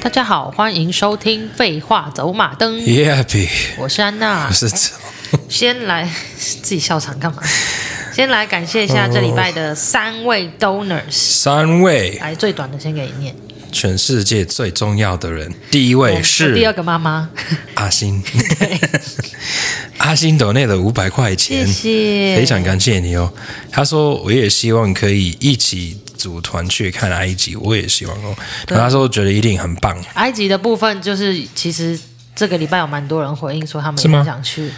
大家好，欢迎收听《废话走马灯》。Happy，我是安娜。我是先来自己笑场干嘛？先来感谢一下这礼拜的三位 donors。三位，来最短的先给你念。全世界最重要的人，第一位是第二个妈妈阿星。对，阿星抖内的五百块钱，谢谢，非常感谢你哦。他说我也希望可以一起。组团去看埃及，我也希望哦。那时候觉得一定很棒。埃及的部分就是，其实这个礼拜有蛮多人回应说他们也想去。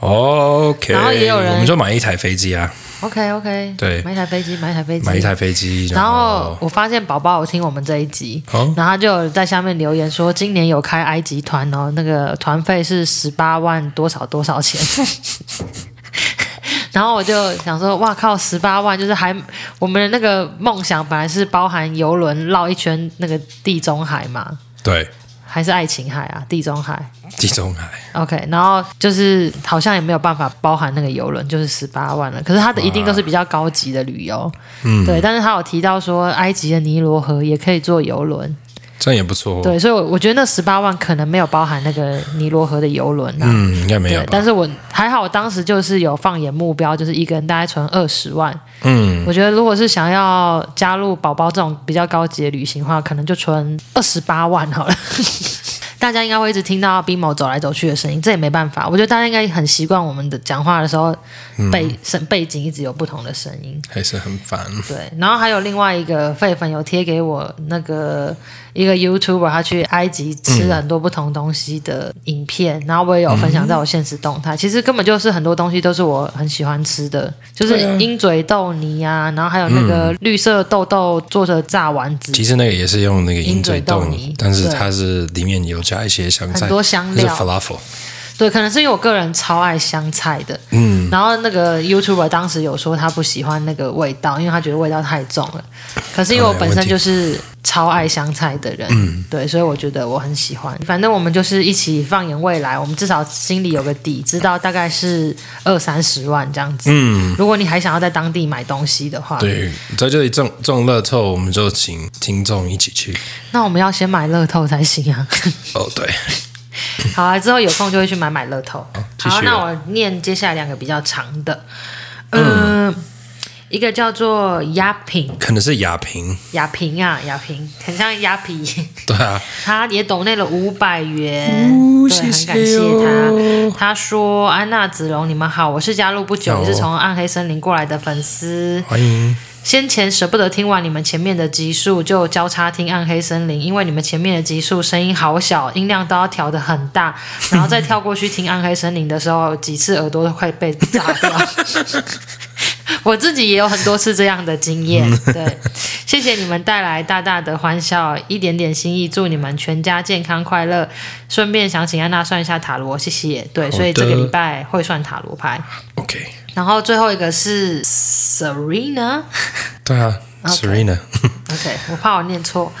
OK，然后也有人，我们就买一台飞机啊。OK OK，对，买一台飞机，买一台飞机，买一台飞机。然后我发现宝宝有听我们这一集，然后他就在下面留言说，今年有开埃及团哦，那个团费是十八万多少多少钱。然后我就想说，哇靠，十八万就是还我们的那个梦想本来是包含游轮绕一圈那个地中海嘛，对，还是爱琴海啊，地中海，地中海，OK，然后就是好像也没有办法包含那个游轮，就是十八万了。可是它的一定都是比较高级的旅游，嗯，对。但是他有提到说，埃及的尼罗河也可以坐游轮。这样也不错哦。对，所以，我我觉得那十八万可能没有包含那个尼罗河的游轮啊。嗯，应该没有。但是我还好，我当时就是有放眼目标，就是一个人大概存二十万。嗯，我觉得如果是想要加入宝宝这种比较高级的旅行的话，可能就存二十八万好了。大家应该会一直听到 BMO 走来走去的声音，这也没办法。我觉得大家应该很习惯我们的讲话的时候，背声背景一直有不同的声音，还是很烦。对，然后还有另外一个废粉有贴给我那个一个 YouTuber，他去埃及吃了很多不同东西的影片，嗯、然后我也有分享在我现实动态。其实根本就是很多东西都是我很喜欢吃的，就是鹰嘴豆泥啊，然后还有那个绿色豆豆做的炸丸子。其实那个也是用那个鹰嘴豆泥，但是它是里面有。加一些香菜，很多香料。对，可能是因为我个人超爱香菜的。嗯，然后那个 YouTuber 当时有说他不喜欢那个味道，因为他觉得味道太重了。可是因为我本身就是超爱香菜的人，嗯，对，所以我觉得我很喜欢。反正我们就是一起放眼未来，我们至少心里有个底，知道大概是二三十万这样子。嗯，如果你还想要在当地买东西的话，对，在这里中中乐透，我们就请听众一起去。那我们要先买乐透才行啊。哦，对。好啊，之后有空就会去买买乐透。好，那我念接下来两个比较长的。嗯，呃、一个叫做亚平，可能是亚平。亚平啊，亚平，很像鸭皮。对啊。他也抖内了五百元，哦、对，很感谢他。谢谢他说：“安娜子龙，你们好，我是加入不久，也、哦、是从暗黑森林过来的粉丝，欢迎。”先前舍不得听完你们前面的集数，就交叉听《暗黑森林》，因为你们前面的集数声音好小，音量都要调的很大，然后再跳过去听《暗黑森林》的时候，几次耳朵都快被炸掉。我自己也有很多次这样的经验。对，谢谢你们带来大大的欢笑，一点点心意，祝你们全家健康快乐。顺便想请安娜算一下塔罗，谢谢。对，所以这个礼拜会算塔罗牌。OK。然后最后一个是 Serena，对啊，Serena。OK，我怕我念错。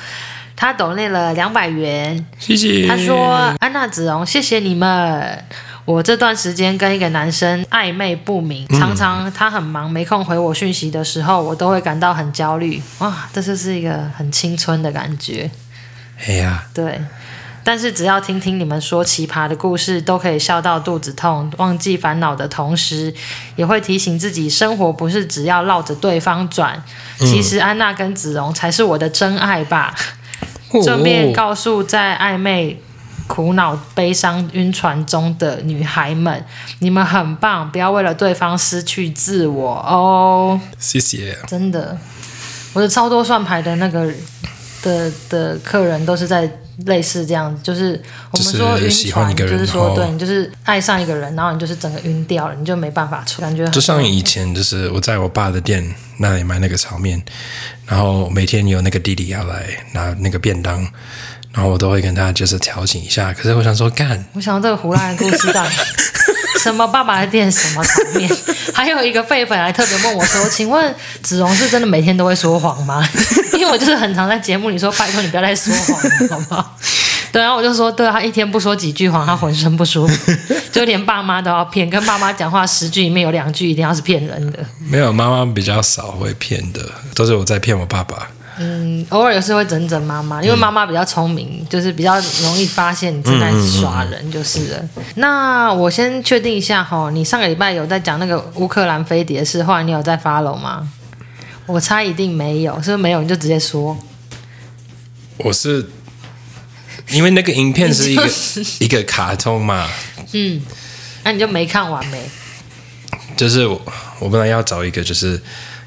他抖内了两百元，谢谢。他说：“安娜子荣，谢谢你们。我这段时间跟一个男生暧昧不明，常常他很忙没空回我讯息的时候，我都会感到很焦虑。哇，这就是一个很青春的感觉。哎呀，对。”但是只要听听你们说奇葩的故事，都可以笑到肚子痛，忘记烦恼的同时，也会提醒自己，生活不是只要绕着对方转。其实安娜跟子荣才是我的真爱吧。顺便告诉在暧昧、苦恼、悲伤、晕船中的女孩们，你们很棒，不要为了对方失去自我哦。谢谢。真的，我的超多算牌的那个的的客人都是在。类似这样，就是我们说晕船，就是说对你就是爱上一个人，然后你就是整个晕掉了，你就没办法出，感觉就像以前，就是我在我爸的店那里买那个炒面，然后每天有那个弟弟要来拿那个便当，然后我都会跟他就是调情一下。可是我想说干，我想到这个胡乱的故事到底什么爸爸的店什么炒面，还有一个废粉还特别问我说：“请问子荣是真的每天都会说谎吗？” 因为我就是很常在节目里说：“拜托你不要再说谎了，好不好？” 对，然后我就说：“对，他一天不说几句谎，他浑身不舒服，就连爸妈都要骗。跟爸妈讲话十句里面有两句一定要是骗人的。”没有，妈妈比较少会骗的，都是我在骗我爸爸。嗯，偶尔有时会整整妈妈，因为妈妈比较聪明，嗯、就是比较容易发现你正在耍人，就是了。那我先确定一下哈，你上个礼拜有在讲那个乌克兰飞碟的事，后来你有在 follow 吗？我猜一定没有，是不是没有？你就直接说。我是因为那个影片是一个、就是、一个卡通嘛。嗯，那你就没看完没？就是我，我本来要找一个就是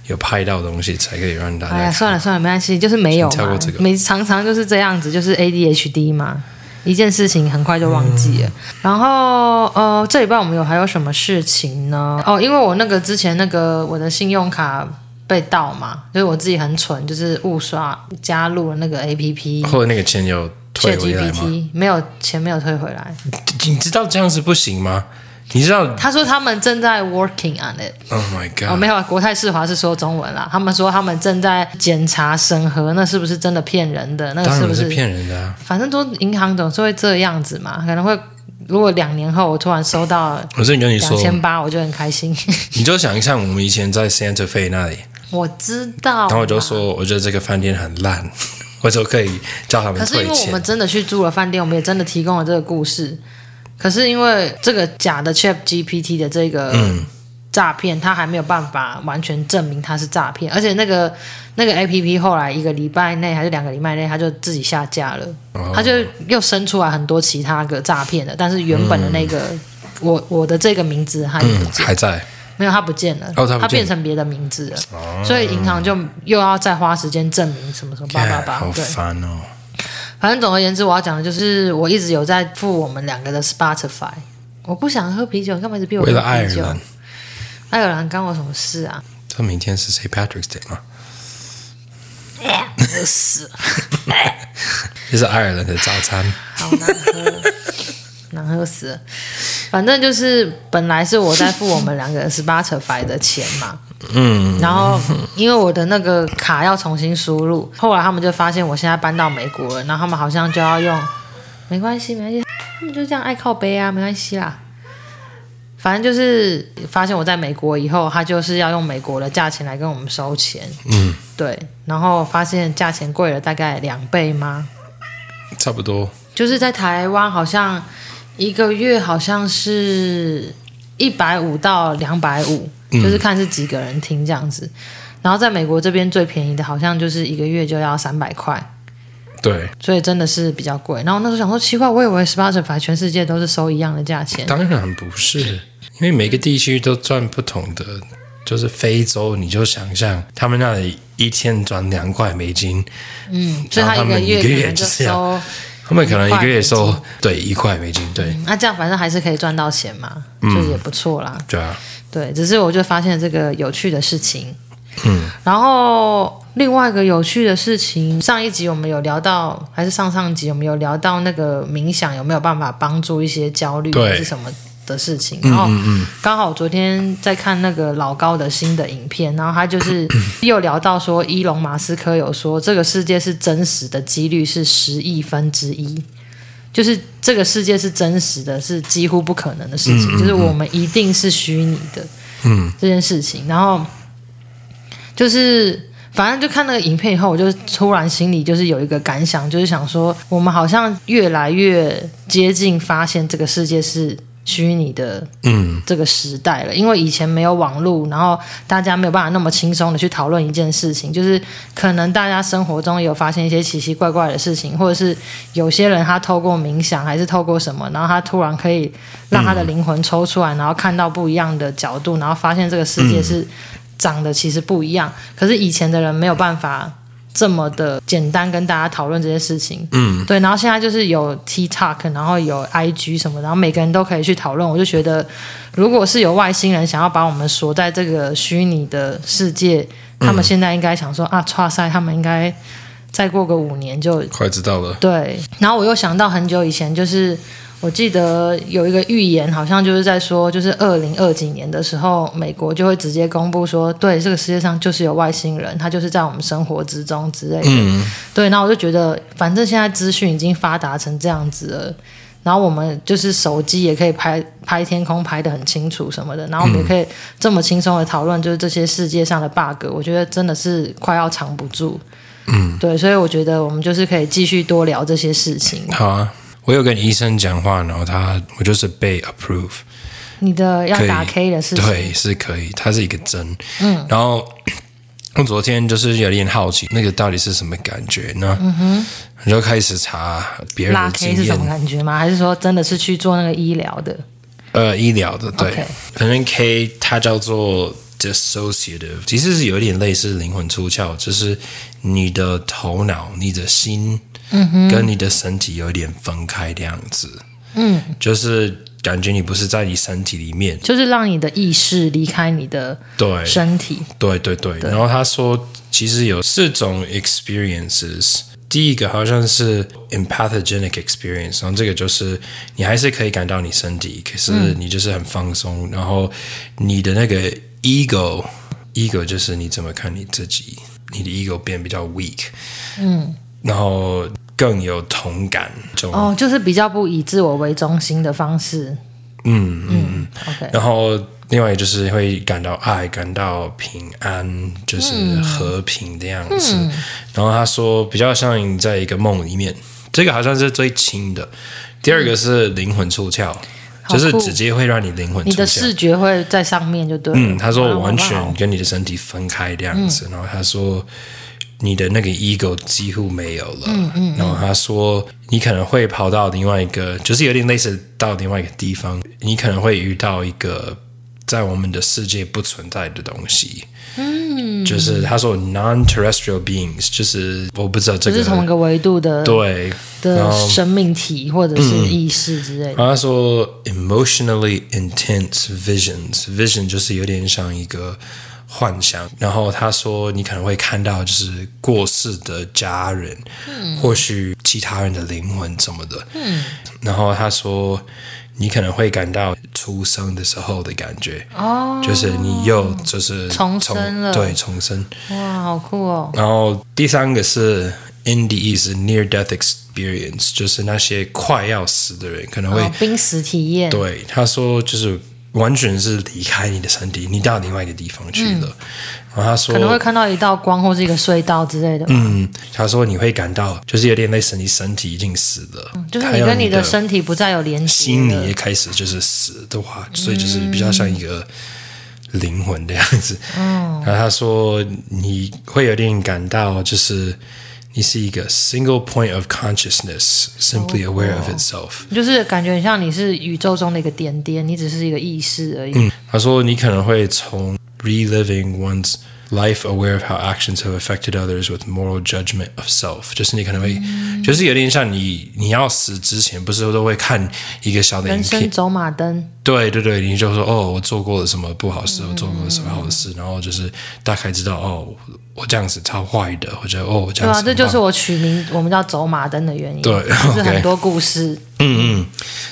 有拍到东西才可以让大家。哎呀，算了算了，没关系，就是没有嘛。没常常就是这样子，就是 ADHD 嘛，一件事情很快就忘记了。嗯、然后呃，这礼拜我们有还有什么事情呢？哦，因为我那个之前那个我的信用卡被盗嘛，所以我自己很蠢，就是误刷加入了那个 APP，或者那个钱有退回来吗？没有钱没有退回来。你知道这样子不行吗？你知道？他说他们正在 working on it。Oh my god！哦，没有，国泰世华是说中文啦。他们说他们正在检查审核，那是不是真的骗人的？那个是不是骗人的啊？反正都银行总是会这样子嘛，可能会如果两年后我突然收到，我是跟你说两千八，我就很开心。你就想一下我们以前在 Santa Fe 那里，我知道。然后我就说，我觉得这个饭店很烂，我就可以叫他们。可是因为我们真的去住了饭店，我们也真的提供了这个故事。可是因为这个假的 ChatGPT 的这个诈骗，它还没有办法完全证明它是诈骗，而且那个那个 APP 后来一个礼拜内还是两个礼拜内，他就自己下架了，它就又生出来很多其他个诈骗的，但是原本的那个我我的这个名字还还在，没有他不见了，它变成别的名字了，所以银行就又要再花时间证明什么什么八八八，好烦哦。反正总而言之，我要讲的就是，我一直有在付我们两个的 Spotify。我不想喝啤酒，你干嘛一直逼我喝啤酒？为了爱尔兰，爱尔兰干我什么事啊？这明天是 St. Patrick's Day 吗？饿死了！这是爱尔兰的早餐，好难喝，难喝死了。反正就是本来是我在付我们两个 Spotify 的钱嘛。嗯，然后因为我的那个卡要重新输入，后来他们就发现我现在搬到美国了，然后他们好像就要用，没关系，没关系，他们就这样爱靠背啊，没关系啦。反正就是发现我在美国以后，他就是要用美国的价钱来跟我们收钱。嗯，对，然后发现价钱贵了大概两倍吗？差不多。就是在台湾好像一个月好像是一百五到两百五。就是看是几个人听这样子，然后在美国这边最便宜的好像就是一个月就要三百块，对，所以真的是比较贵。然后那时候想说奇怪，我以为 Spotify 全世界都是收一样的价钱，当然不是，因为每个地区都赚不同的。就是非洲，你就想象他们那里一天赚两块美金，嗯，所以他一个月就收，他们可能一个月收对一块美金，对，那这样反正还是可以赚到钱嘛，就也不错啦，对啊。对，只是我就发现这个有趣的事情，嗯，然后另外一个有趣的事情，上一集我们有聊到，还是上上集我们有聊到那个冥想有没有办法帮助一些焦虑还是什么的事情，然后刚好昨天在看那个老高的新的影片，然后他就是 又聊到说，伊隆马斯克有说这个世界是真实的几率是十亿分之一。就是这个世界是真实的，是几乎不可能的事情。嗯嗯嗯、就是我们一定是虚拟的，嗯，这件事情。然后就是反正就看那个影片以后，我就突然心里就是有一个感想，就是想说，我们好像越来越接近发现这个世界是。虚拟的嗯，这个时代了，因为以前没有网络，然后大家没有办法那么轻松的去讨论一件事情，就是可能大家生活中有发现一些奇奇怪怪的事情，或者是有些人他透过冥想还是透过什么，然后他突然可以让他的灵魂抽出来，然后看到不一样的角度，然后发现这个世界是长得其实不一样，可是以前的人没有办法。这么的简单跟大家讨论这些事情，嗯，对，然后现在就是有 TikTok，然后有 IG 什么，然后每个人都可以去讨论。我就觉得，如果是有外星人想要把我们锁在这个虚拟的世界，他们现在应该想说、嗯、啊，剉赛，他们应该再过个五年就快知道了。对，然后我又想到很久以前就是。我记得有一个预言，好像就是在说，就是二零二几年的时候，美国就会直接公布说，对，这个世界上就是有外星人，他就是在我们生活之中之类的。嗯。对，然后我就觉得，反正现在资讯已经发达成这样子了，然后我们就是手机也可以拍拍天空，拍的很清楚什么的，然后我们也可以这么轻松的讨论，就是这些世界上的 bug，我觉得真的是快要藏不住。嗯，对，所以我觉得我们就是可以继续多聊这些事情。好啊，我有跟医生讲话，然后他我就是被 approve。你的要打 K 的事情，对，是可以，它是一个针。嗯，然后 我昨天就是有点好奇，那个到底是什么感觉呢？嗯哼，我就开始查别人的经验。是什么感觉吗？还是说真的是去做那个医疗的？呃，医疗的，对。Okay. 反正 K 它叫做 dissociative，其实是有一点类似灵魂出窍，就是你的头脑、你的心，嗯哼，跟你的身体有一点分开的样子。嗯，就是。感觉你不是在你身体里面，就是让你的意识离开你的对身体。对对对，对。然后他说，其实有四种 experiences。第一个好像是 empathogenic experience，然后这个就是你还是可以感到你身体，可是你就是很放松。嗯、然后你的那个 ego，ego ego 就是你怎么看你自己，你的 ego 变比较 weak。嗯，然后。更有同感，哦，就是比较不以自我为中心的方式。嗯嗯，OK。然后另外就是会感到爱，感到平安，就是和平的样子。嗯、然后他说比较像你在一个梦里面，这个好像是最轻的。第二个是灵魂出窍，嗯、就是直接会让你灵魂你的视觉会在上面就对。嗯，他说完全跟你的身体分开这样子。嗯、然后他说。你的那个 ego 几乎没有了，嗯嗯，然后他说你可能会跑到另外一个，就是有点类似到另外一个地方，你可能会遇到一个在我们的世界不存在的东西，嗯，就是他说 non-terrestrial beings，就是我不知道这个，就是同一个维度的，对的生命体或者是意识之类的。他说 emotionally intense visions，vision 就是有点像一个。幻想，然后他说你可能会看到就是过世的家人，嗯，或许其他人的灵魂什么的，嗯，然后他说你可能会感到出生的时候的感觉，哦，就是你又就是重生了，对，重生，哇，好酷哦。然后第三个是 NDE 是 near death experience，就是那些快要死的人可能会、哦、濒死体验，对，他说就是。完全是离开你的身体，你到另外一个地方去了。嗯、然后他说可能会看到一道光，或是一个隧道之类的。嗯，他说你会感到就是有点类似你身体已经死了，嗯、就是你跟你的身体不再有联系，心里也开始就是死的话，所以就是比较像一个灵魂的样子。嗯，然后他说你会有点感到就是。你是一个 single point of consciousness, simply aware of itself，就是感觉很像你是宇宙中的一个点点，你只是一个意识而已。嗯，他说你可能会从 reliving one's life aware of how actions have affected others with moral judgment of self，就是你可能会，嗯、就是有点像你你要死之前，不是都会看一个小的人生走马灯。 对对对，你就说哦，我做过了什么不好事，我做过了什么好事，嗯、然后就是大概知道哦，我这样子超坏的，我觉得哦，这样子。对啊，这就是我取名我们叫走马灯的原因。对，就是很多故事。嗯嗯，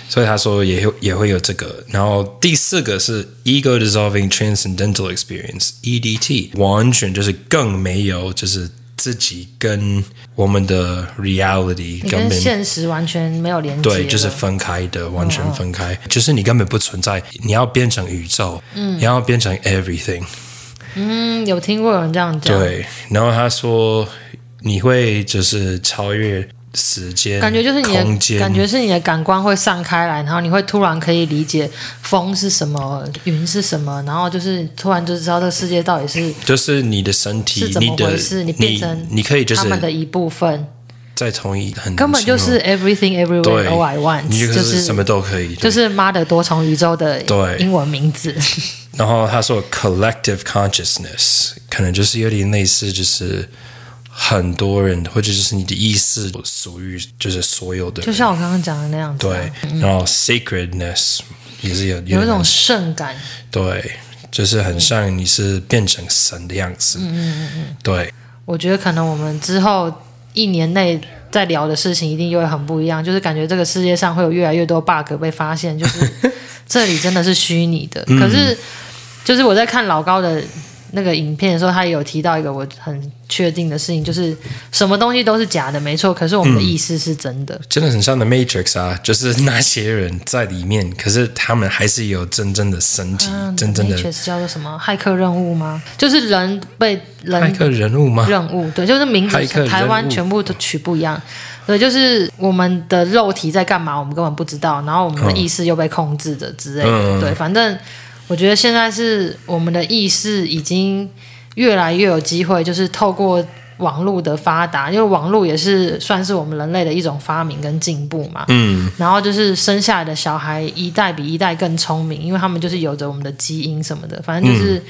所以他说也会也会有这个，然后第四个是 ego dissolving transcendental experience，EDT，完全就是更没有就是。自己跟我们的 reality 跟现实完全没有连接，对，就是分开的，完全分开，哦、就是你根本不存在。你要变成宇宙，嗯，你要变成 everything。嗯，有听过有人这样讲。对，然后他说你会就是超越。时间感觉就是你的感觉是你的感官会散开来，然后你会突然可以理解风是什么，云是什么，然后就是突然就知道这个世界到底是就是你的身体是怎么回事，你，你变成你可以就是他们的一部分，再从一很根本就是 everything everywhere all at once，就是什么都可以，就是妈的多重宇宙的英文名字。然后他说 collective consciousness 可能就是有点类似，就是。很多人，或者就是你的意识属于就是所有的人，就像我刚刚讲的那样子。对，然后 sacredness 也是有有，有一种圣感。对，就是很像你是变成神的样子。嗯嗯嗯。对，我觉得可能我们之后一年内在聊的事情一定又会很不一样，就是感觉这个世界上会有越来越多 bug 被发现，就是这里真的是虚拟的。可是，就是我在看老高的。那个影片的时候，他也有提到一个我很确定的事情，就是什么东西都是假的，没错，可是我们的意识是真的。嗯、真的很像的 Matrix 啊，就是那些人在里面，可是他们还是有真正的身体，啊、真正的。Matrix 叫做什么？骇客任务吗？就是人被人骇客人物吗？任务对，就是名字台湾全部都取不一样。对，就是我们的肉体在干嘛，我们根本不知道，然后我们的意识又被控制着之类的。嗯、对，反正我觉得现在是我们的意识已经越来越有机会，就是透过网络的发达，因为网络也是算是我们人类的一种发明跟进步嘛。嗯。然后就是生下来的小孩一代比一代更聪明，因为他们就是有着我们的基因什么的，反正就是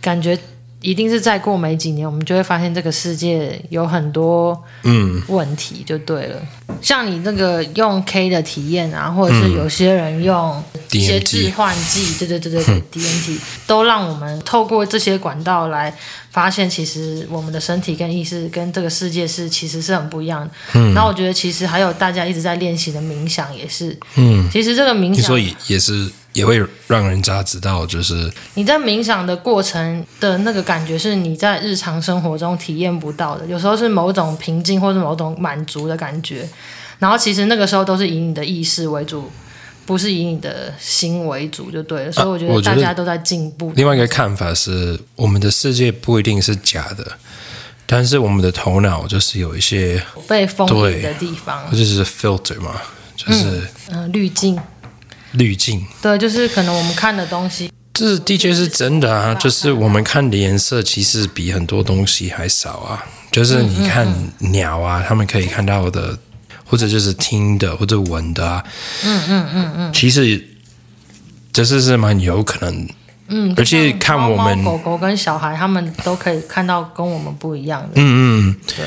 感觉。一定是再过没几年，我们就会发现这个世界有很多嗯问题，就对了。嗯、像你那个用 K 的体验啊，或者是有些人用一些致幻剂，嗯、对对对对对，D N T 都让我们透过这些管道来发现，其实我们的身体跟意识跟这个世界是其实是很不一样的。嗯，然后我觉得其实还有大家一直在练习的冥想也是，嗯，其实这个冥想所以也是。也会让人家知道，就是你在冥想的过程的那个感觉，是你在日常生活中体验不到的。有时候是某种平静，或是某种满足的感觉。然后其实那个时候都是以你的意识为主，不是以你的心为主，就对了。所以我觉得大家都在进步。另外一个看法是，我们的世界不一定是假的，但是我们的头脑就是有一些被封闭的地方，就是 filter 嘛，就是嗯、呃、滤镜。滤镜，对，就是可能我们看的东西，这的确是真的啊。就是我们看的颜色其实比很多东西还少啊。就是你看鸟啊，他们可以看到的，或者就是听的，或者闻的啊。嗯嗯嗯嗯，其实这是是蛮有可能。嗯，而且看我们狗狗跟小孩，他们都可以看到跟我们不一样的。嗯嗯，对。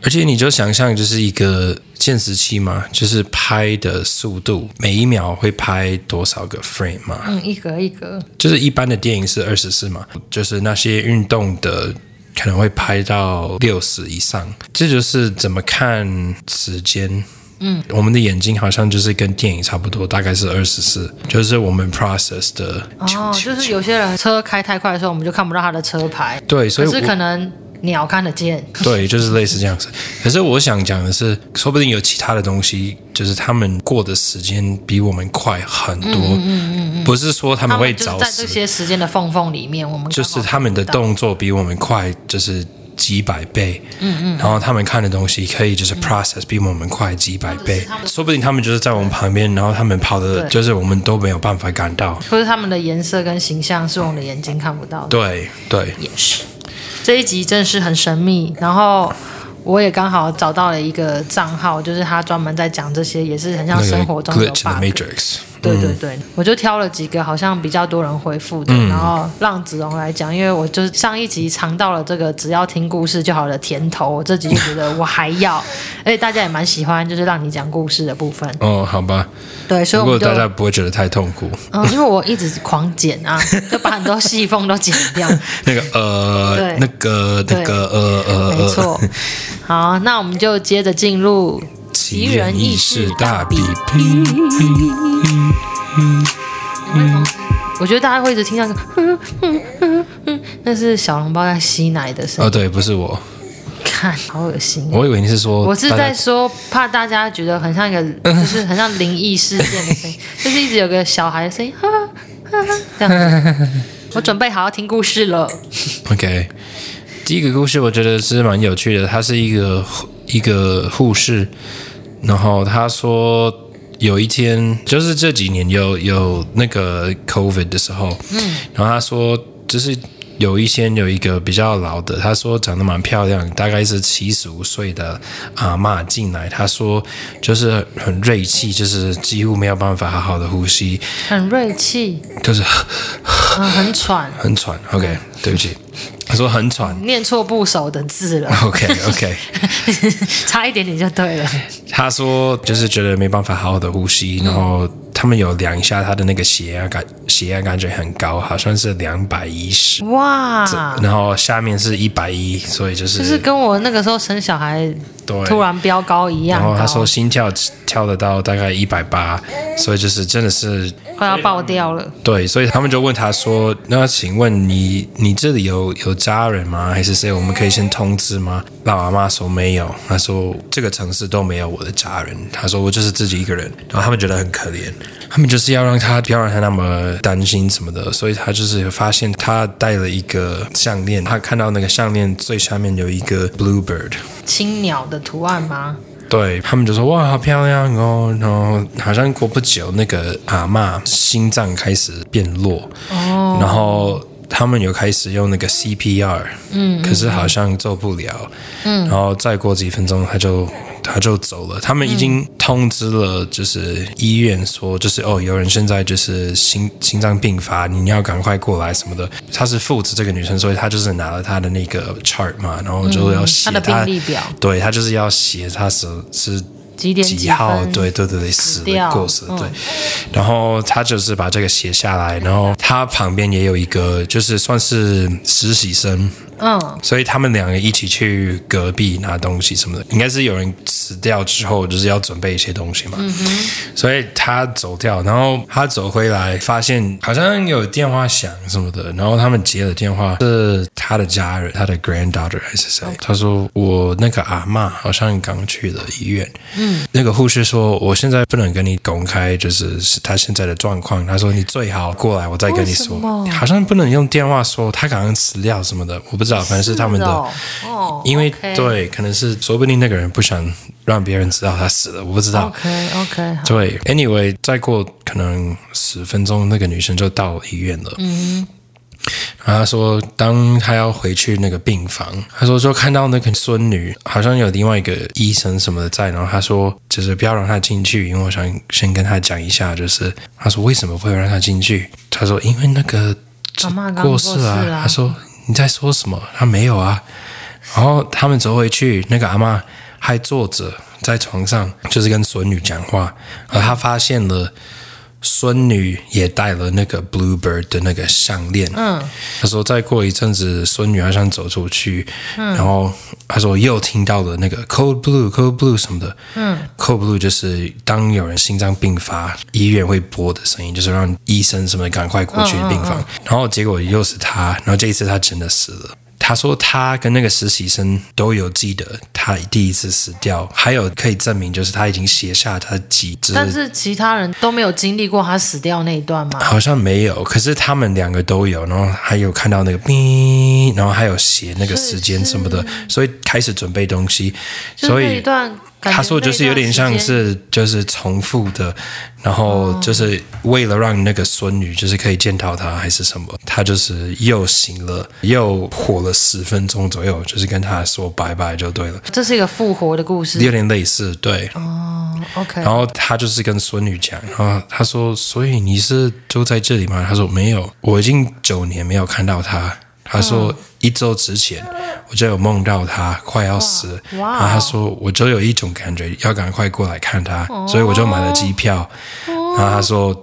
而且你就想象，就是一个现实期嘛，就是拍的速度，每一秒会拍多少个 frame 嘛？嗯，一格一格。就是一般的电影是二十四嘛，就是那些运动的可能会拍到六十以上。这就是怎么看时间。嗯，我们的眼睛好像就是跟电影差不多，大概是二十四，就是我们 process 的。哦，就是有些人车开太快的时候，我们就看不到他的车牌。对，所以可是可能。鸟看得见，对，就是类似这样子。可是我想讲的是，说不定有其他的东西，就是他们过的时间比我们快很多。嗯嗯嗯，不是说他们会早死，在这些时间的缝缝里面，我们就是他们的动作比我们快，就是几百倍。嗯嗯。然后他们看的东西可以就是 process 比我们快几百倍。说不定他们就是在我们旁边，然后他们跑的，就是我们都没有办法赶到。或者他们的颜色跟形象是我们的眼睛看不到的。对对，也是。这一集真的是很神秘，然后我也刚好找到了一个账号，就是他专门在讲这些，也是很像生活中的 bug。对对对，嗯、我就挑了几个好像比较多人回复的，嗯、然后让子荣来讲，因为我就是上一集尝到了这个只要听故事就好的甜头，我这集就觉得我还要，而且大家也蛮喜欢，就是让你讲故事的部分。哦，好吧。对，所以我大家不会觉得太痛苦。嗯，因为我一直狂剪啊，就把很多细缝都剪掉。那个呃，对那个那个呃呃，没错。好，那我们就接着进入。奇人异事大比拼。我觉得大家会一直听到那个，那是小笼包在吸奶的声音。哦，对，不是我。看，好恶心。我以为你是说，我是在说，怕大家觉得很像一个，就是很像灵异事件的声音，就是一直有个小孩的声音，哈哈哈，这样。我准备好要听故事了。OK，第一个故事我觉得是蛮有趣的，它是一个一个护士。然后他说，有一天就是这几年有有那个 COVID 的时候，嗯，然后他说就是有一些有一个比较老的，他说长得蛮漂亮，大概是七十五岁的阿嬷进来，他说就是很锐气，就是几乎没有办法好好的呼吸，很锐气，就是、嗯、很喘，很喘。OK，对不起。他说很喘，念错部首的字了。OK OK，差一点点就对了。他说就是觉得没办法好好的呼吸，嗯、然后他们有量一下他的那个血压感，血压感觉很高，好像是两百一十。哇！然后下面是一百一，所以就是就是跟我那个时候生小孩对，突然飙高一样。然后他说心跳跳得到大概一百八，所以就是真的是快要爆掉了。对，所以他们就问他说：“那请问你你这里有有家人吗？还是谁？我们可以先通知吗？”老阿妈说没有，他说这个城市都没有我的家人。他说我就是自己一个人。然后他们觉得很可怜，他们就是要让他不要让他那么担心什么的，所以他就是发现他戴了一个项链，他看到那个项链最下面有一个 bluebird 青鸟的图案吗？对，他们就说哇，好漂亮哦，然后好像过不久，那个阿嬷心脏开始变弱，哦，然后他们有开始用那个 CPR，嗯，可是好像做不了，嗯，然后再过几分钟他就。他就走了。他们已经通知了，就是医院说，就是哦，有人现在就是心心脏病发，你你要赶快过来什么的。他是负责这个女生，所以他就是拿了他的那个 chart 嘛，然后就要写他的病历表。对，他就是要写他是是几点几号，对对对对，死的过世，对。然后他就是把这个写下来，然后他旁边也有一个，就是算是实习生。嗯，所以他们两个一起去隔壁拿东西什么的，应该是有人死掉之后，就是要准备一些东西嘛。嗯哼。所以他走掉，然后他走回来，发现好像有电话响什么的，然后他们接了电话，是他的家人，他的 granddaughter 还是谁.他说我那个阿嬷好像刚去了医院。嗯。那个护士说，我现在不能跟你公开，就是是他现在的状况。他说你最好过来，我再跟你说。好像不能用电话说他刚刚死掉什么的，我不知道。反正是他们的，哦、因为 okay. 对，可能是说不定那个人不想让别人知道他死了，我不知道。OK OK，对，Anyway，再过可能十分钟，那个女生就到医院了。嗯，然后他说，当他要回去那个病房，他说就看到那个孙女，好像有另外一个医生什么的在，然后他说就是不要让他进去，因为我想先跟他讲一下，就是他说为什么不会让他进去？他说因为那个妈妈刚过世啊，他说。你在说什么？他没有啊。然后他们走回去，那个阿妈还坐着在床上，就是跟孙女讲话。而他发现了孙女也戴了那个 Bluebird 的那个项链。嗯。他说再过一阵子，孙女好像走出去，嗯。然后他说又听到了那个 Code Blue，Code Blue 什么的。嗯。Code Blue 就是当有人心脏病发，医院会播的声音，就是让医生什么的赶快过去病房。嗯嗯嗯。然后结果又是他，然后这一次他真的死了。他说他跟那个实习生都有记得他第一次死掉，还有可以证明就是他已经写下他的记忆。但是其他人都没有经历过他死掉那一段吗？好像没有，可是他们两个都有，然后还有看到那个哔，然后还有写那个时间什么的，所以开始准备东西，所以。他说就是有点像是就是重复的，然后就是为了让那个孙女就是可以见到他还是什么，他就是又醒了又活了十分钟左右，就是跟他说拜拜就对了。这是一个复活的故事，有点类似，对。哦，OK。然后他就是跟孙女讲，然后他说：“所以你是住在这里吗？”他说：“没有，我已经九年没有看到他。”他说。一周之前，我就有梦到他快要死，然后他说我就有一种感觉要赶快过来看他，所以我就买了机票。然后他说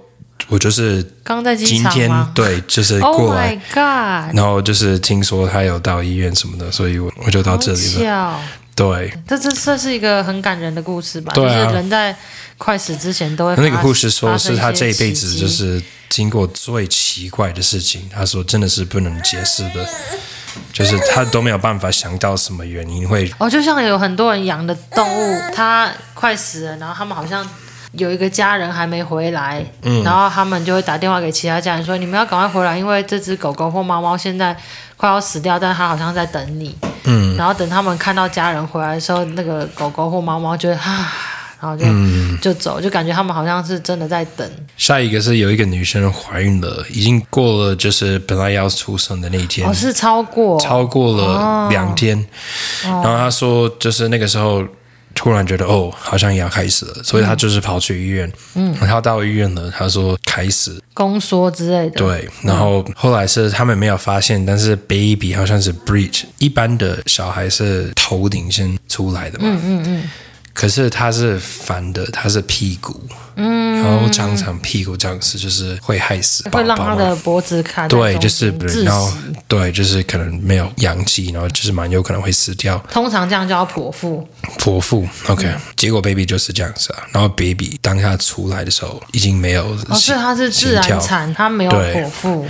我就是刚在今天对，就是 过来，Oh 然后就是听说他有到医院什么的，所以我我就到这里了。对，这这这是一个很感人的故事吧？就是人在快死之前都会。那个护士说是他这一辈子就是经过最奇怪的事情，他说真的是不能解释的。就是他都没有办法想到什么原因会哦，就像有很多人养的动物，它快死了，然后他们好像有一个家人还没回来，嗯，然后他们就会打电话给其他家人说：“你们要赶快回来，因为这只狗狗或猫猫现在快要死掉，但它好像在等你。”嗯，然后等他们看到家人回来的时候，那个狗狗或猫猫就会啊。然后就、嗯、就走，就感觉他们好像是真的在等。下一个是有一个女生怀孕了，已经过了就是本来要出生的那一天，哦，是超过超过了两天。哦、然后她说，就是那个时候突然觉得哦，好像也要开始了，所以他就是跑去医院。嗯，然后到医院了，他说开始宫缩之类的。对，然后后来是他们没有发现，但是 baby 好像是 breach，一般的小孩是头顶先出来的嘛。嗯嗯嗯。可是它是反的，它是屁股，嗯，然后常常屁股这样子就是会害死宝宝，会让他的脖子卡对，就是然后对，就是可能没有阳气，然后就是蛮有可能会死掉。通常这样叫剖腹，剖腹，OK，嗯。结果 baby 就是这样子啊，然后 baby 当他出来的时候已经没有，哦，所以他是自然产，他没有剖腹。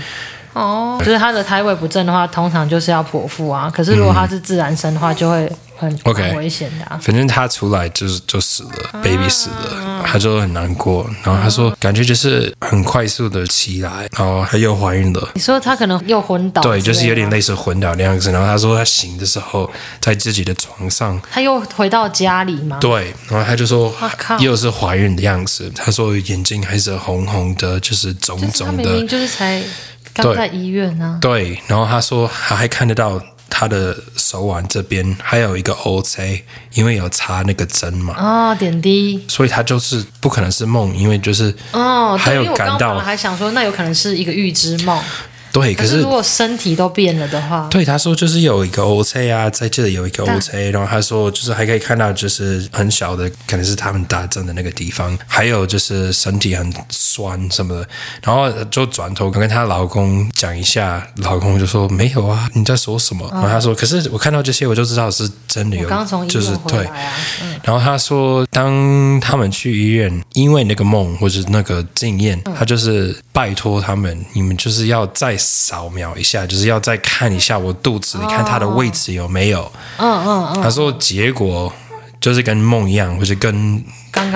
哦，就是他的胎位不正的话，通常就是要剖腹啊。可是如果他是自然生的话，就会很很危险的啊。反正他出来就是就死了，啊，baby 死了，他就很难过。然后他说，感觉就是很快速的起来，然后他又怀孕了。你说他可能又昏倒？对，就是有点类似昏倒那样子。然后他说他醒的时候在自己的床上，他又回到家里吗？对，然后他就说又是怀孕的样子。他说眼睛还是红红的，就是肿肿的。就是他明明就是才。刚在医院呢、啊，对，然后他说他还看得到他的手腕这边还有一个 OC，因为有插那个针嘛，哦，点滴，所以他就是不可能是梦，因为就是哦，还有感到，我还想说那有可能是一个预知梦。对，可是，如果身体都变了的话，对他说就是有一个 OC 啊，在这里有一个 OC，然后他说就是还可以看到就是很小的，可能是他们打针的那个地方，还有就是身体很酸什么的，然后就转头跟她老公讲一下，老公就说没有啊，你在说什么？然后他说，可是我看到这些我就知道是真的有，刚从医院回来啊，就是对，然后他说当他们去医院，因为那个梦或者那个经验，他就是拜托他们，你们就是要再。扫描一下，就是要再看一下我肚子，你看它的位置有没有？嗯嗯嗯。他说结果就是跟梦一样，或者跟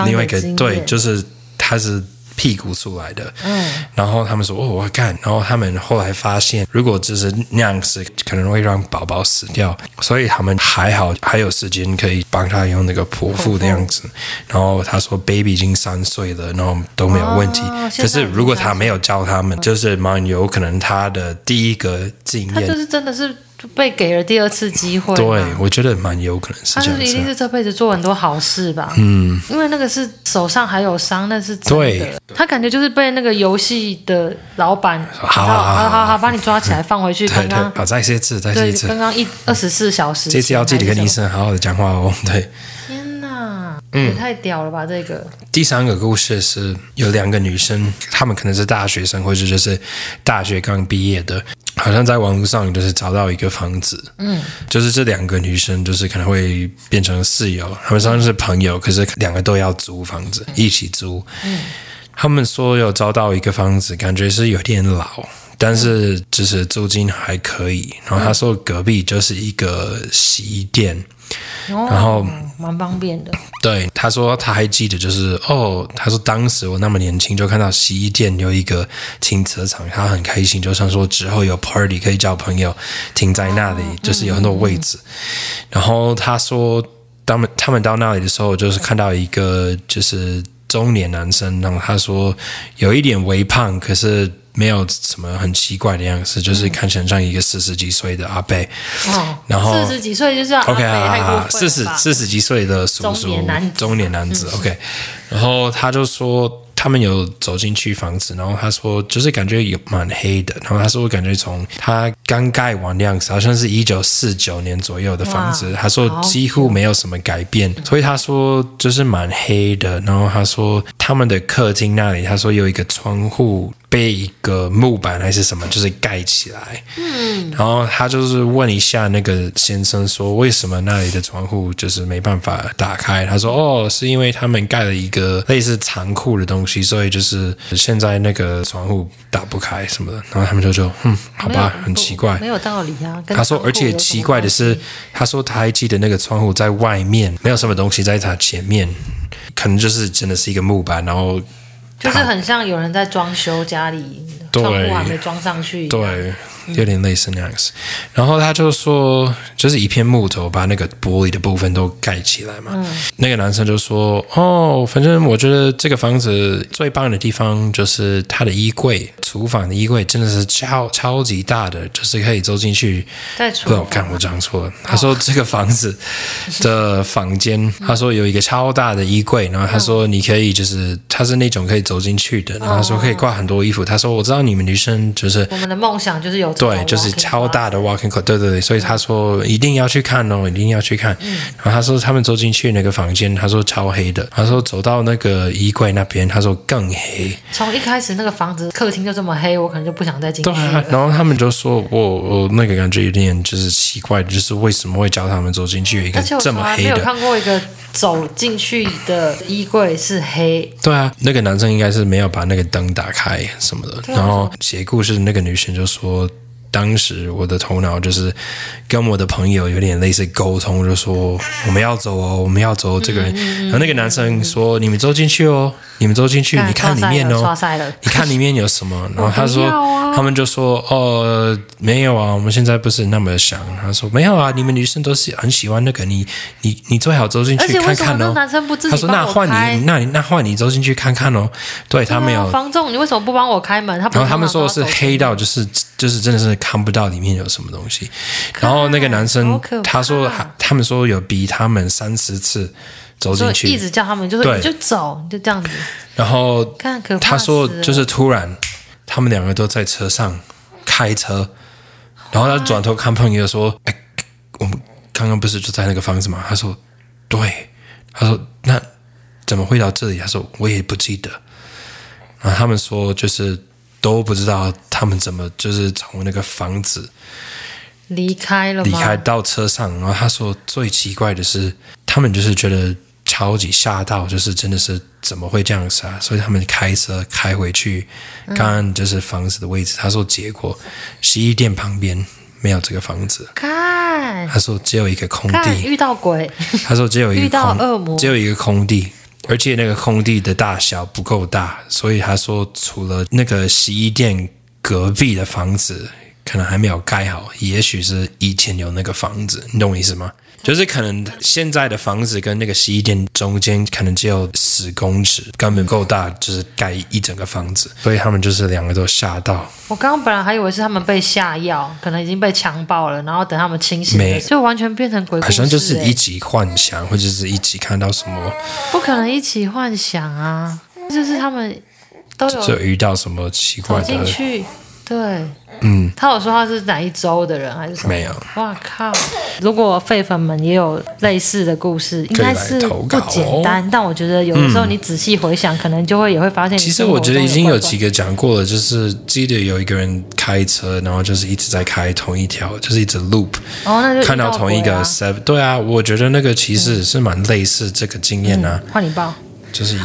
另外一个对，就是他是。屁股出来的，嗯，然后他们说哦，我看，然后他们后来发现，如果就是那样子，可能会让宝宝死掉，所以他们还好还有时间可以帮他用那个剖腹的样子。然后他说，baby 已经三岁了，然后都没有问题。哦、可是如果他没有教他们，就是蛮有可能他的第一个经验，他就是真的是。被给了第二次机会，对，我觉得蛮有可能是这样。他是一定是这辈子做很多好事吧？嗯，因为那个是手上还有伤，那是真的。他感觉就是被那个游戏的老板，好好好好好把你抓起来放回去。刚刚好，再一次，再一次。刚刚一二十四小时，这次要记得跟医生好好的讲话哦。对，天哪，也太屌了吧！这个第三个故事是有两个女生，她们可能是大学生，或者就是大学刚毕业的。好像在网络上就是找到一个房子，嗯，就是这两个女生就是可能会变成室友，他们算是朋友，可是两个都要租房子，一起租。嗯，他们说有找到一个房子，感觉是有点老，但是就是租金还可以。然后他说隔壁就是一个洗衣店。然后蛮方便的。对，他说他还记得，就是哦，他说当时我那么年轻，就看到洗衣店有一个停车场，他很开心，就想说之后有 party 可以叫朋友停在那里，就是有很多位置。然后他说，他们他们到那里的时候，就是看到一个就是中年男生，然后他说有一点微胖，可是。没有什么很奇怪的样子，就是看起来像一个四十几岁的阿伯。哦，然后四十几岁就是阿 OK 啊，四十四十几岁的叔叔，中年男子。中年男子 OK，然后他就说。他们有走进去房子，然后他说就是感觉有蛮黑的，然后他说我感觉从他刚盖完的样子，好像是一九四九年左右的房子，他说几乎没有什么改变，所以他说就是蛮黑的，然后他说他们的客厅那里，他说有一个窗户被一个木板还是什么就是盖起来，嗯，然后他就是问一下那个先生说为什么那里的窗户就是没办法打开，他说哦是因为他们盖了一个类似仓库的东西。所以就是现在那个窗户打不开什么的，然后他们就说：“嗯，好吧，很奇怪，没有道理啊。”他说：“而且奇怪的是，他说他还记得那个窗户在外面，没有什么东西在他前面，可能就是真的是一个木板，然后就是很像有人在装修家里，窗户还没装上去。”对。有点类似那样子，然后他就说，就是一片木头把那个玻璃的部分都盖起来嘛。嗯、那个男生就说：“哦，反正我觉得这个房子最棒的地方就是它的衣柜，厨房的衣柜真的是超超级大的，就是可以走进去。”不好看，我讲错了。哦、他说这个房子的房间，他说有一个超大的衣柜，然后他说你可以就是他他是那种可以走进去的，然后他说可以挂很多衣服。他说我知道你们女生就是我们的梦想就是有对，就是超大的 walking closet，对对对，所以他说一定要去看哦，一定要去看。嗯、然后他说他们走进去那个房间，他说超黑的。他说走到那个衣柜那边，他说更黑。从一开始那个房子客厅就这么黑，我可能就不想再进去。对，然后他们就说我我那个感觉有点就是奇怪，就是为什么会叫他们走进去一个这么黑的？没有看过一个走进去的衣柜是黑。对啊，那个男生应该是没有把那个灯打开什么的。啊、然后写故事的那个女生就说。当时我的头脑就是跟我的朋友有点类似沟通，就说我们要走哦，我们要走。这个人，然后那个男生说：“你们走进去哦，你们走进去，你看里面哦，你看里面有什么？” 然后他说：“他们就说哦，没有啊，我们现在不是那么想。”他说：“没有啊，你们女生都是很喜欢那个，你你你最好走进去看看哦。”他说：“那换你，那你那换你走进去看看哦。”对他没有方仲，你为什么不帮我开门？然后他们说是黑到就是就是真的是。看不到里面有什么东西，然后那个男生他说，他们说有逼他们三十次走进去，一直叫他们就是你就走，就这样子。然后他说就是突然，他们两个都在车上开车，然后他转头看朋友说：“哎，我们刚刚不是就在那个房子吗？”他说：“对。”他说：“那怎么会到这里？”他说：“我也不记得。”然后他们说就是。都不知道他们怎么就是从那个房子离开了，离开到车上。然后他说最奇怪的是，他们就是觉得超级吓到，就是真的是怎么会这样子啊？所以他们开车开回去，刚刚就是房子的位置。嗯、他说结果洗衣店旁边没有这个房子，看他说只有一个空地，遇到鬼。他说只有一个遇到恶魔，只有一个空地。而且那个空地的大小不够大，所以他说除了那个洗衣店隔壁的房子可能还没有盖好，也许是以前有那个房子，你懂我意思吗？就是可能现在的房子跟那个洗衣店中间可能只有十公尺，根本够大，就是盖一整个房子，所以他们就是两个都吓到。我刚刚本来还以为是他们被下药，可能已经被强暴了，然后等他们清醒，没就完全变成鬼故事。好像就是一起幻想，或者是一起看到什么？不可能一起幻想啊！就是他们都有就遇到什么奇怪的。对，嗯，他有说他是哪一州的人还是什么？没有。哇靠！如果废粉们也有类似的故事，应该是不简单。但我觉得有的时候你仔细回想，嗯、可能就会也会发现。其实我觉得已经有几个讲过了，就是记得有一个人开车，然后就是一直在开同一条，就是一直 loop，哦，那就、啊、看到同一个 seven。对啊，我觉得那个其实是蛮类似这个经验啊。换、嗯、你报。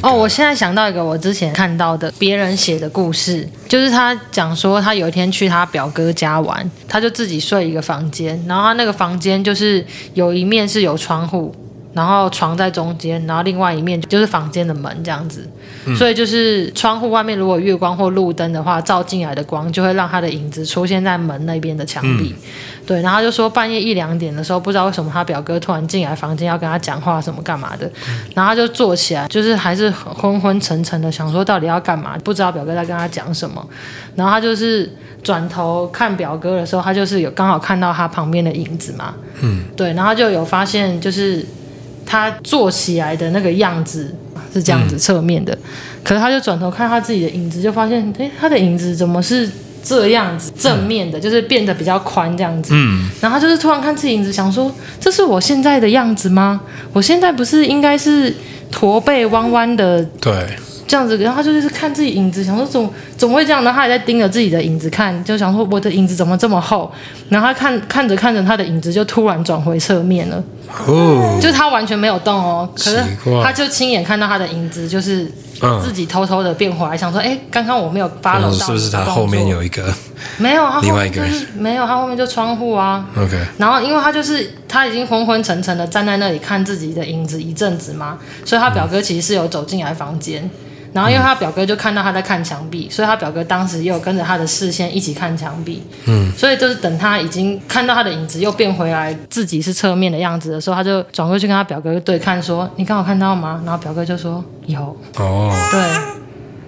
哦，我现在想到一个我之前看到的别人写的故事，就是他讲说他有一天去他表哥家玩，他就自己睡一个房间，然后他那个房间就是有一面是有窗户，然后床在中间，然后另外一面就是房间的门这样子。所以就是窗户外面如果月光或路灯的话，照进来的光就会让他的影子出现在门那边的墙壁。嗯、对，然后就说半夜一两点的时候，不知道为什么他表哥突然进来房间要跟他讲话什么干嘛的，然后他就坐起来，就是还是昏昏沉沉的，想说到底要干嘛，不知道表哥在跟他讲什么。然后他就是转头看表哥的时候，他就是有刚好看到他旁边的影子嘛。嗯，对，然后就有发现就是他坐起来的那个样子。是这样子侧面的，嗯、可是他就转头看他自己的影子，就发现，哎，他的影子怎么是这样子正面的，嗯、就是变得比较宽这样子。嗯，然后他就是突然看自己影子，想说，这是我现在的样子吗？我现在不是应该是驼背弯弯的？对。这样子，然后他就是看自己影子，想说怎么怎么会这样呢？他也在盯着自己的影子看，就想说我的影子怎么这么厚？然后他看看着看着，他的影子就突然转回侧面了。哦，就是他完全没有动哦，可是他就亲眼看到他的影子，就是自己偷偷的变回来，嗯、想说，哎，刚刚我没有 follow 到，是不是他后面有一个？没有，他另外一个人没有，他后面就窗户啊。OK，然后因为他就是他已经昏昏沉沉的站在那里看自己的影子一阵子嘛，所以他表哥其实是有走进来房间。然后，因为他表哥就看到他在看墙壁，所以他表哥当时又跟着他的视线一起看墙壁。嗯，所以就是等他已经看到他的影子又变回来，自己是侧面的样子的时候，他就转过去跟他表哥对看，说：“你刚好看到吗？”然后表哥就说：“有。”哦，对，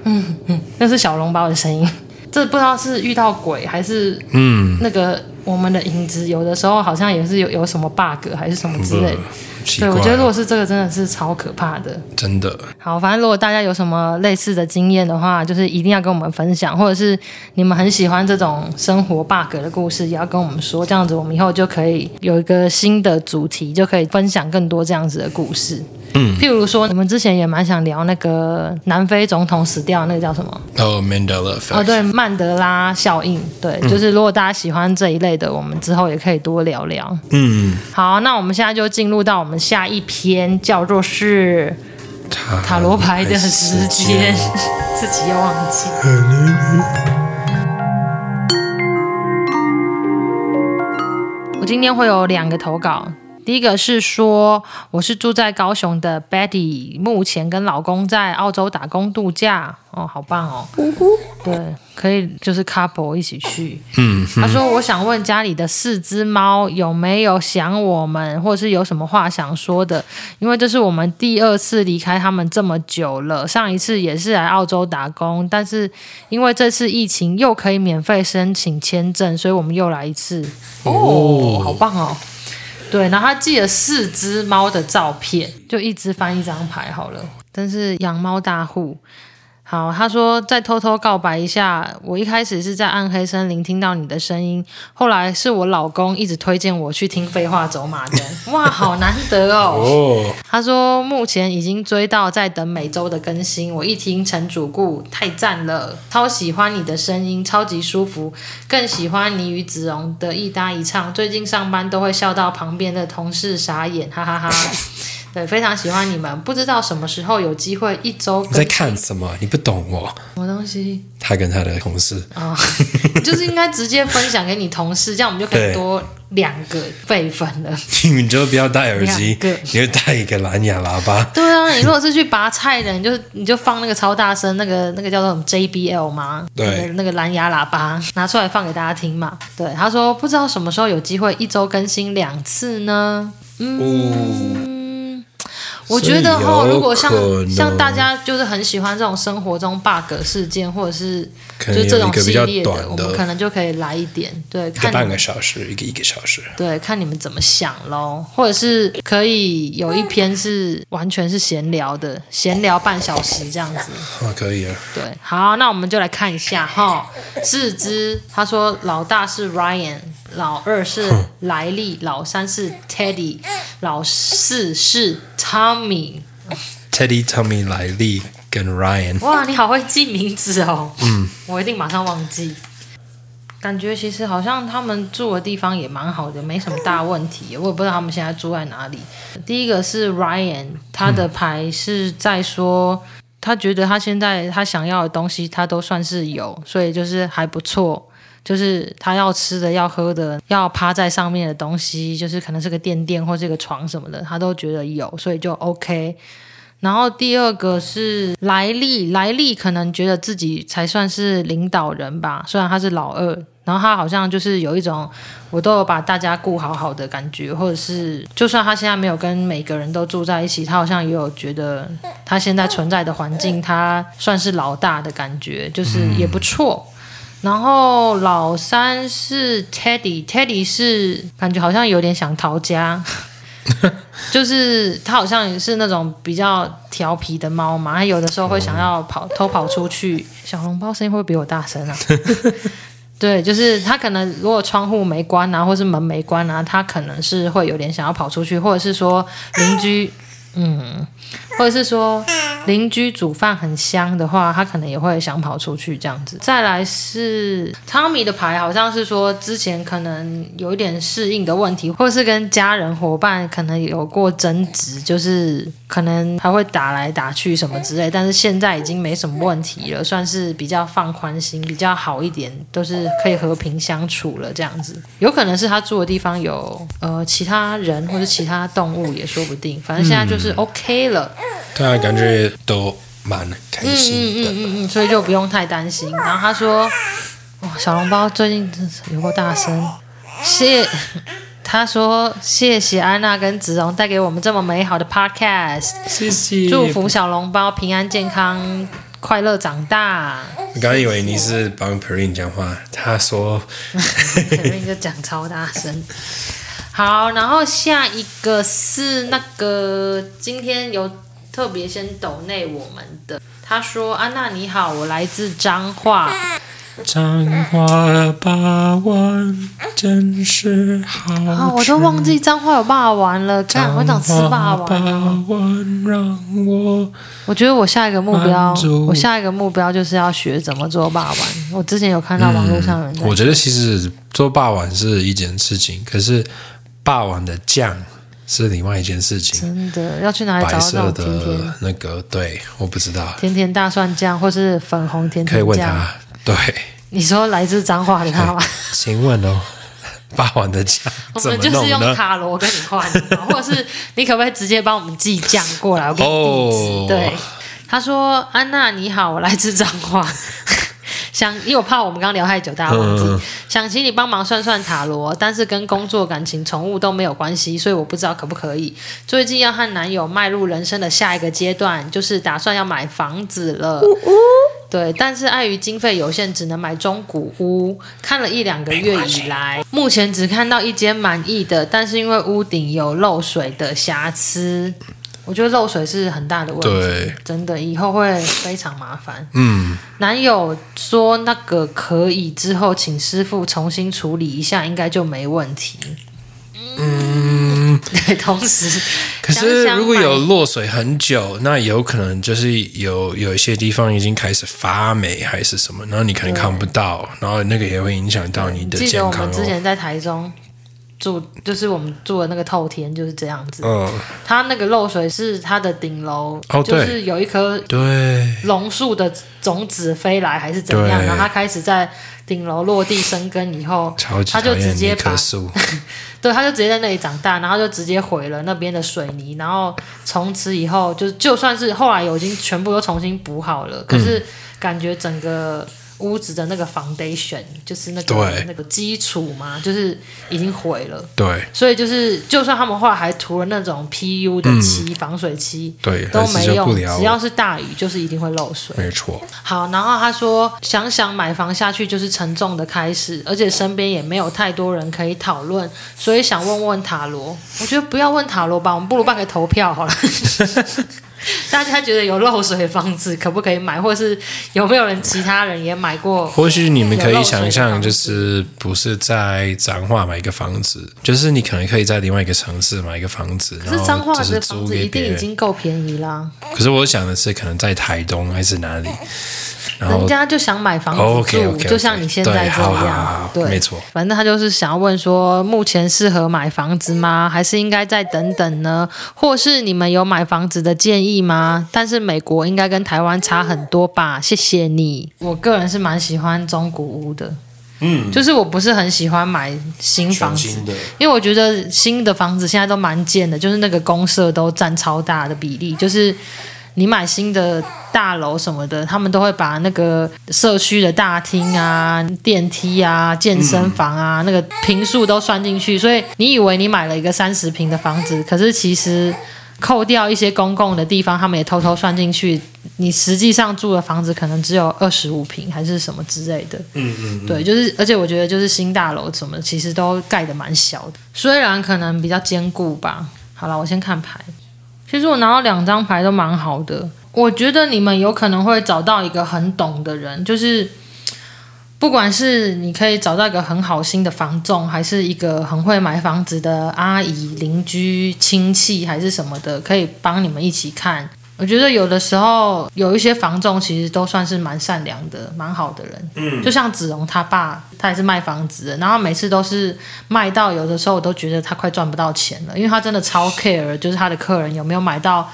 嗯嗯，那是小笼包的声音。这不知道是遇到鬼还是嗯，那个我们的影子有的时候好像也是有有什么 bug 还是什么之类的。奇怪、对，我觉得如果是这个，真的是超可怕的。真的。好，反正如果大家有什么类似的经验的话，就是一定要跟我们分享，或者是你们很喜欢这种生活 bug 的故事，也要跟我们说，这样子我们以后就可以有一个新的主题，就可以分享更多这样子的故事。嗯，譬如说，我们之前也蛮想聊那个南非总统死掉，那个叫什么？哦、oh,，Mandela Effect。哦，对，曼德拉效应。对，嗯、就是如果大家喜欢这一类的，我们之后也可以多聊聊。嗯，好，那我们现在就进入到我们下一篇，叫做是塔罗牌的时间，自己又忘记。我今天会有两个投稿。第一个是说，我是住在高雄的 Betty，目前跟老公在澳洲打工度假，哦，好棒哦。对，可以就是 couple 一起去。嗯，他说，我想问家里的四只猫有没有想我们，或者是有什么话想说的？因为这是我们第二次离开他们这么久了，上一次也是来澳洲打工，但是因为这次疫情又可以免费申请签证，所以我们又来一次。哦，好棒哦。对，然后他寄了四只猫的照片，就一只翻一张牌好了。真是养猫大户。好，他说再偷偷告白一下，我一开始是在暗黑森林听到你的声音，后来是我老公一直推荐我去听废话走马灯，哇，好难得哦。哦他说目前已经追到，在等每周的更新。我一听陈主顾，太赞了，超喜欢你的声音，超级舒服，更喜欢你与子荣的一搭一唱。最近上班都会笑到旁边的同事傻眼，哈哈哈哈。对，非常喜欢你们。不知道什么时候有机会一周。你在看什么？你不懂我。什么东西？他跟他的同事啊，哦、就是应该直接分享给你同事，这样我们就可以多两个备份了。你们就不要戴耳机，个你就带一个蓝牙喇叭。对啊，你如果是去拔菜的，你就你就放那个超大声，那个那个叫做什么 JBL 吗？对，那个蓝牙喇叭拿出来放给大家听嘛。对，他说不知道什么时候有机会一周更新两次呢？嗯。哦我觉得哈，如果像像大家就是很喜欢这种生活中 bug 事件，或者是就这种系列的，的我们可能就可以来一点，对，看半个小时，一个一个小时，对，看你们怎么想喽，或者是可以有一篇是完全是闲聊的，闲聊半小时这样子，啊，可以啊，对，好，那我们就来看一下哈，四只，他说老大是 Ryan。老二是莱利，老三是 Teddy，老四是 Tommy。Teddy、Tommy、莱利跟 Ryan。哇，你好会记名字哦。嗯。我一定马上忘记。感觉其实好像他们住的地方也蛮好的，没什么大问题。我也不知道他们现在住在哪里。第一个是 Ryan，他的牌是在说，他觉得他现在他想要的东西他都算是有，所以就是还不错。就是他要吃的、要喝的、要趴在上面的东西，就是可能是个垫垫或这个床什么的，他都觉得有，所以就 OK。然后第二个是莱利，莱利可能觉得自己才算是领导人吧，虽然他是老二，然后他好像就是有一种我都有把大家顾好好的感觉，或者是就算他现在没有跟每个人都住在一起，他好像也有觉得他现在存在的环境，他算是老大的感觉，就是也不错。然后老三是 Teddy，Teddy 是感觉好像有点想逃家，就是他好像也是那种比较调皮的猫嘛，他有的时候会想要跑偷跑出去。小笼包声音会不会比我大声啊？对，就是他可能如果窗户没关啊，或是门没关啊，他可能是会有点想要跑出去，或者是说邻居，嗯。或者是说邻居煮饭很香的话，他可能也会想跑出去这样子。再来是汤米的牌，好像是说之前可能有一点适应的问题，或者是跟家人伙伴可能有过争执，就是可能还会打来打去什么之类。但是现在已经没什么问题了，算是比较放宽心，比较好一点，都是可以和平相处了这样子。有可能是他住的地方有呃其他人或者其他动物也说不定，反正现在就是 OK 了。嗯对啊，感觉都蛮开心的，嗯嗯嗯嗯，所以就不用太担心。然后他说：“哇，小笼包最近真是有够大声。”谢他说：“谢谢安娜跟子荣带给我们这么美好的 podcast，谢谢，祝福小笼包平安健康、快乐长大。”我刚以为你是帮 Perrine 讲话，他说：“，Perrine 就讲超大声。”好，然后下一个是那个今天有特别先抖内我们的，他说：“安娜你好，我来自彰化。”彰化霸王真是好，啊，我都忘记彰化有霸王了，看我想吃霸王。霸王让我，我觉得我下一个目标，我下一个目标就是要学怎么做霸王。我之前有看到网络上有人在、嗯，我觉得其实做霸王是一件事情，可是霸王的酱是另外一件事情。真的要去哪里找到甜甜的那个？对，我不知道。甜甜大蒜酱或是粉红甜甜酱，可以问他。对，你说来自彰化的他吗？请问哦，霸王的酱我们就是用塔罗跟你换，或者是你可不可以直接帮我们寄酱过来？我给你地址。Oh. 对，他说：“安娜你好，我来自彰化，想因为我怕我们刚聊太久，大家忘记，嗯、想请你帮忙算算塔罗，但是跟工作、感情、宠物都没有关系，所以我不知道可不可以。最近要和男友迈入人生的下一个阶段，就是打算要买房子了。”对，但是碍于经费有限，只能买中古屋。看了一两个月以来，目前只看到一间满意的，但是因为屋顶有漏水的瑕疵，我觉得漏水是很大的问题，对真的以后会非常麻烦。嗯，男友说那个可以之后请师傅重新处理一下，应该就没问题。嗯，对，同时，可是如果有落水很久，那有可能就是有有一些地方已经开始发霉还是什么，然后你可能看不到，然后那个也会影响到你的健康。记得我们之前在台中住，就是我们住的那个透天就是这样子。嗯，它那个漏水是它的顶楼，哦、就是有一棵对榕树的种子飞来还是怎样，然后它开始在。顶楼落地生根以后，它就直接把，对，它就直接在那里长大，然后就直接毁了那边的水泥，然后从此以后就就算是后来有已经全部都重新补好了，可是感觉整个。屋子的那个 foundation 就是那个那个基础嘛，就是已经毁了。对，所以就是就算他们后来还涂了那种 PU 的漆、嗯、防水漆，对，都没用。只要是大雨，就是一定会漏水。没错。好，然后他说，想想买房下去就是沉重的开始，而且身边也没有太多人可以讨论，所以想问问塔罗。我觉得不要问塔罗吧，我们不如办个投票好了。大家觉得有漏水的房子可不可以买，或是有没有人其他人也买过？或许你们可以想象，就是不是在彰化买一个房子，就是你可能可以在另外一个城市买一个房子。可是彰化的房子一定已经够便宜啦。可是我想的是，可能在台东还是哪里？人家就想买房子住，okay, okay, okay, 就像你现在这样，对，好好好对，没错。反正他就是想要问说，目前适合买房子吗？还是应该再等等呢？或是你们有买房子的建议吗？但是美国应该跟台湾差很多吧？谢谢你。我个人是蛮喜欢中古屋的，嗯，就是我不是很喜欢买新房子，因为我觉得新的房子现在都蛮贱的，就是那个公社都占超大的比例，就是。你买新的大楼什么的，他们都会把那个社区的大厅啊、电梯啊、健身房啊，那个平数都算进去。所以你以为你买了一个三十平的房子，可是其实扣掉一些公共的地方，他们也偷偷算进去。你实际上住的房子可能只有二十五平，还是什么之类的。嗯嗯。对，就是，而且我觉得就是新大楼什么，其实都盖得蛮小的，虽然可能比较坚固吧。好了，我先看牌。其实我拿到两张牌都蛮好的，我觉得你们有可能会找到一个很懂的人，就是 不管是你可以找到一个很好心的房仲，还是一个很会买房子的阿姨、邻居、亲戚，还是什么的，可以帮你们一起看。我觉得有的时候有一些房仲其实都算是蛮善良的、蛮好的人。嗯，就像子荣他爸，他也是卖房子的，然后每次都是卖到有的时候我都觉得他快赚不到钱了，因为他真的超 care，就是他的客人有没有买到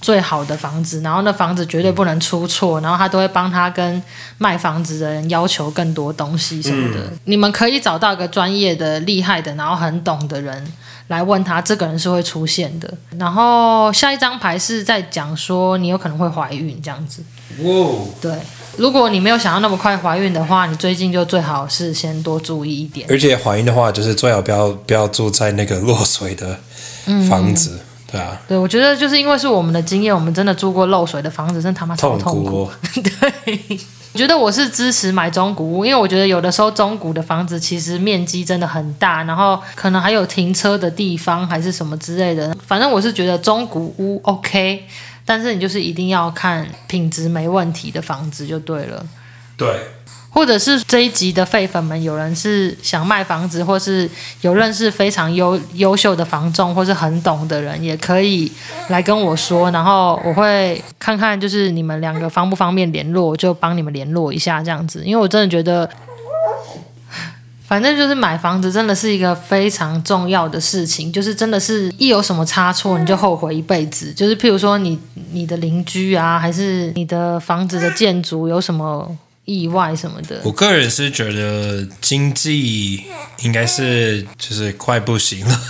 最好的房子，然后那房子绝对不能出错，然后他都会帮他跟卖房子的人要求更多东西什么的。嗯，你们可以找到一个专业的、厉害的，然后很懂的人。来问他，这个人是会出现的。然后下一张牌是在讲说你有可能会怀孕这样子。哇，对，如果你没有想要那么快怀孕的话，你最近就最好是先多注意一点。而且怀孕的话，就是最好不要不要住在那个漏水的房子，嗯、对啊。对，我觉得就是因为是我们的经验，我们真的住过漏水的房子，真他妈超痛苦。痛苦哦、对。我觉得我是支持买中古屋，因为我觉得有的时候中古的房子其实面积真的很大，然后可能还有停车的地方还是什么之类的。反正我是觉得中古屋 OK，但是你就是一定要看品质没问题的房子就对了。对。或者是这一集的废粉们，有人是想卖房子，或是有认识非常优优秀的房仲，或是很懂的人，也可以来跟我说，然后我会看看，就是你们两个方不方便联络，我就帮你们联络一下这样子。因为我真的觉得，反正就是买房子真的是一个非常重要的事情，就是真的是一有什么差错，你就后悔一辈子。就是譬如说你你的邻居啊，还是你的房子的建筑有什么。意外什么的，我个人是觉得经济应该是就是快不行了。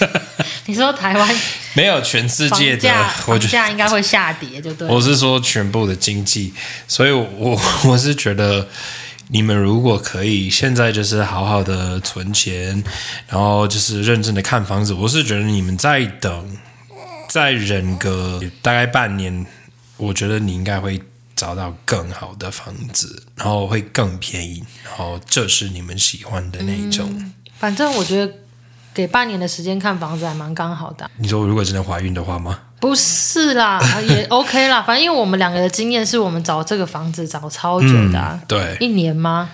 你说台湾没有全世界的，房价应该会下跌，就对。我是说全部的经济，所以我 我是觉得你们如果可以现在就是好好的存钱，然后就是认真的看房子，我是觉得你们再等再忍个大概半年，我觉得你应该会。找到更好的房子，然后会更便宜，然后这是你们喜欢的那一种。嗯，反正我觉得给半年的时间看房子还蛮刚好的。你说如果真的怀孕的话吗？不是啦，也 OK 啦。反正因为我们两个的经验是我们找这个房子找超久的啊。嗯，对，一年吗？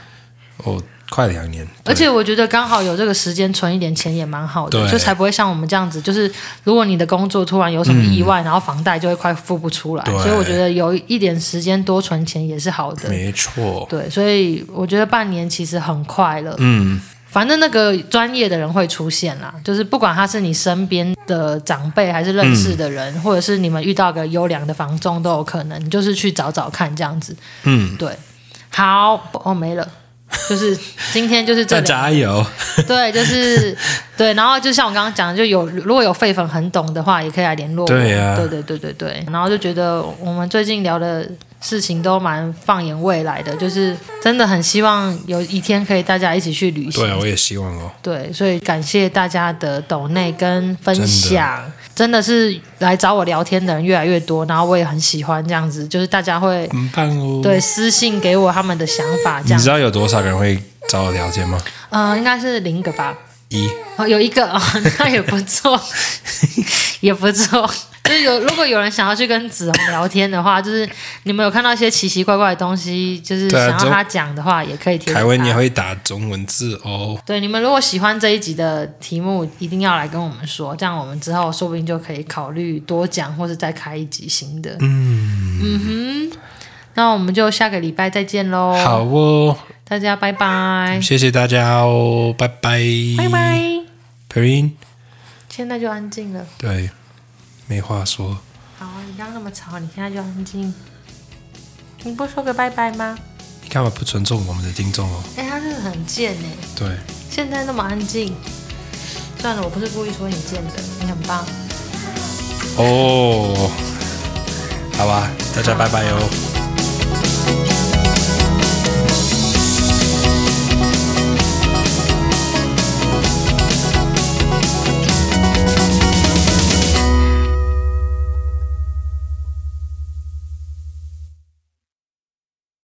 哦。快两年，而且我觉得刚好有这个时间存一点钱也蛮好的，就才不会像我们这样子，就是如果你的工作突然有什么意外，嗯、然后房贷就会快付不出来，所以我觉得有一点时间多存钱也是好的。没错，对，所以我觉得半年其实很快了。嗯，反正那个专业的人会出现啦，就是不管他是你身边的长辈还是认识的人，嗯、或者是你们遇到个优良的房仲都有可能，你就是去找找看这样子。嗯，对，好，哦，没了。就是今天就是这加油，对，就是对，然后就像我刚刚讲的，就有如果有废粉很懂的话，也可以来联络我。对呀、啊，对对对对对，然后就觉得我们最近聊的事情都蛮放眼未来的，就是真的很希望有一天可以大家一起去旅行。对，我也希望哦。对，所以感谢大家的抖内跟分享。真的是来找我聊天的人越来越多，然后我也很喜欢这样子，就是大家会很棒哦，对，私信给我他们的想法，这样。你知道有多少个人会找我聊天吗？呃，应该是零个吧。一哦，有一个哦，那也不错，也不错。就是有，如果有人想要去跟子鸿聊天的话，就是你们有看到一些奇奇怪怪的东西，就是想要他讲的话，也可以贴。凯文也会打中文字哦。对，你们如果喜欢这一集的题目，一定要来跟我们说，这样我们之后说不定就可以考虑多讲，或是再开一集新的。嗯嗯哼，那我们就下个礼拜再见喽。好哦，大家拜拜。谢谢大家哦，拜拜。拜拜。Perrine，现在就安静了。对。没话说。好，你刚刚那么吵，你现在就安静。你不说个拜拜吗？你干嘛不尊重我们的听众哦？哎，他真的很贱哎。对。现在那么安静。算了，我不是故意说你贱的，你很棒。哦。好吧，大家拜拜哟。